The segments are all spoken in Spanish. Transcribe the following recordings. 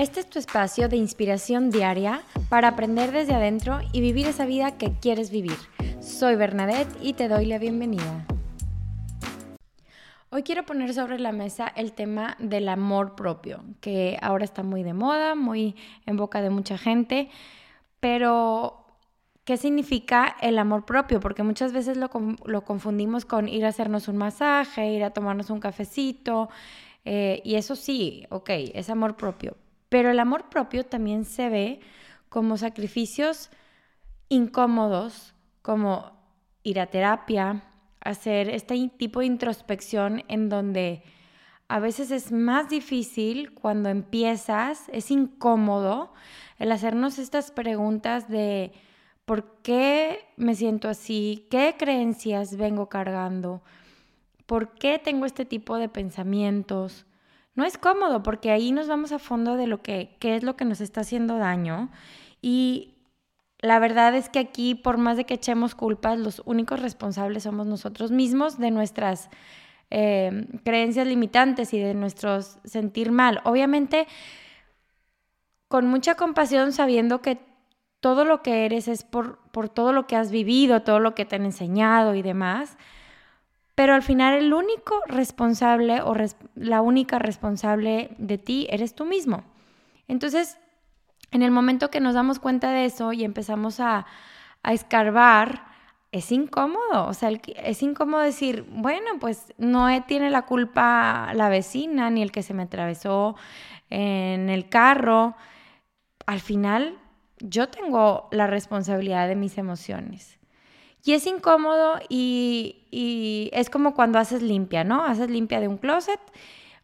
Este es tu espacio de inspiración diaria para aprender desde adentro y vivir esa vida que quieres vivir. Soy Bernadette y te doy la bienvenida. Hoy quiero poner sobre la mesa el tema del amor propio, que ahora está muy de moda, muy en boca de mucha gente, pero ¿qué significa el amor propio? Porque muchas veces lo, confundimos con ir a hacernos un masaje, ir a tomarnos un cafecito, eh, y eso sí, ok, es amor propio, pero el amor propio también se ve como sacrificios incómodos, como ir a terapia, hacer este tipo de introspección en donde a veces es más difícil cuando empiezas, es incómodo el hacernos estas preguntas de por qué me siento así, qué creencias vengo cargando, por qué tengo este tipo de pensamientos, no es cómodo porque ahí nos vamos a fondo de lo que qué es lo que nos está haciendo daño. Y la verdad es que aquí por más de que echemos culpas los únicos responsables somos nosotros mismos de nuestras eh, creencias limitantes y de nuestros sentir mal. Obviamente con mucha compasión sabiendo que todo lo que eres es por, por todo lo que has vivido, todo lo que te han enseñado y demás pero al final el único responsable o la única responsable de ti eres tú mismo. Entonces, en el momento que nos damos cuenta de eso y empezamos a, escarbar, es incómodo, o sea, es incómodo decir, bueno, pues no tiene la culpa la vecina ni el que se me atravesó en el carro. Al final, yo tengo la responsabilidad de mis emociones. Y es incómodo y, es como cuando haces limpia, ¿no? Haces limpia de un closet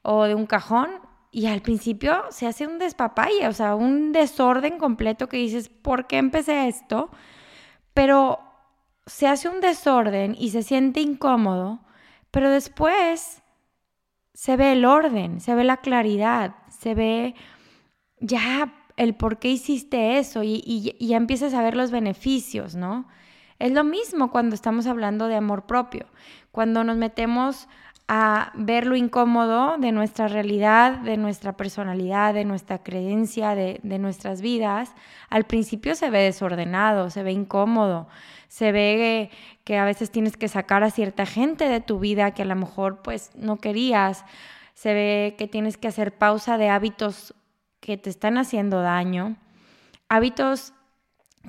o de un cajón y al principio se hace un despapalle, o sea, un desorden completo que dices, ¿por qué empecé esto? Pero se hace un desorden y se siente incómodo, pero después se ve el orden, se ve la claridad, se ve ya el por qué hiciste eso y, y ya empiezas a ver los beneficios, ¿no? Es lo mismo cuando estamos hablando de amor propio, cuando nos metemos a ver lo incómodo de nuestra realidad, de nuestra personalidad, de nuestra creencia, de, nuestras vidas, al principio se ve desordenado, se ve incómodo, se ve que a veces tienes que sacar a cierta gente de tu vida que a lo mejor pues no querías, se ve que tienes que hacer pausa de hábitos que te están haciendo daño, hábitos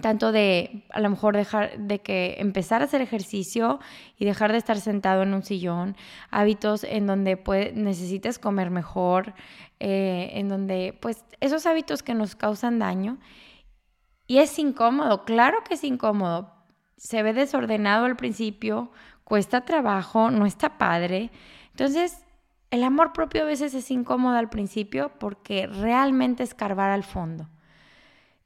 tanto de a lo mejor dejar de que empezar a hacer ejercicio y dejar de estar sentado en un sillón, hábitos en donde pues, necesites comer mejor, eh, en donde pues esos hábitos que nos causan daño. Y es incómodo, claro que es incómodo. Se ve desordenado al principio, cuesta trabajo, no está padre. Entonces, el amor propio a veces es incómodo al principio porque realmente escarbar al fondo.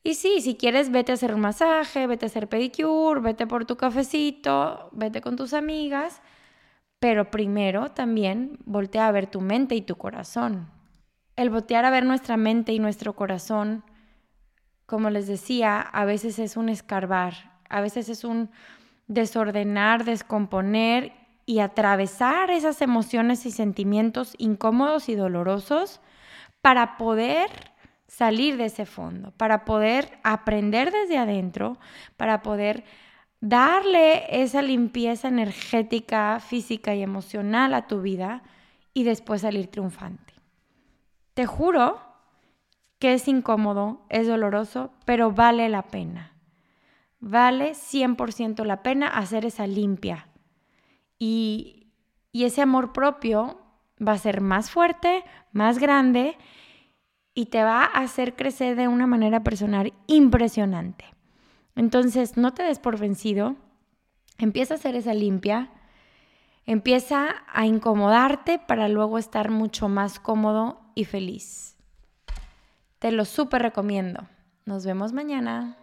Y sí, si quieres, vete a hacer un masaje, vete a hacer pedicure, vete por tu cafecito, vete con tus amigas, pero primero también voltea a ver tu mente y tu corazón. El voltear a ver nuestra mente y nuestro corazón, como les decía, a veces es un escarbar, a veces es un desordenar, descomponer y atravesar esas emociones y sentimientos incómodos y dolorosos para poder salir de ese fondo, para poder aprender desde adentro, para poder darle esa limpieza energética, física y emocional a tu vida y después salir triunfante. Te juro que es incómodo, es doloroso, pero vale la pena. Vale 100% la pena hacer esa limpia. Y, y ese amor propio va a ser más fuerte, más grande y te va a hacer crecer de una manera personal impresionante. Entonces, no te des por vencido, empieza a hacer esa limpia, empieza a incomodarte para luego estar mucho más cómodo y feliz. Te lo súper recomiendo. Nos vemos mañana.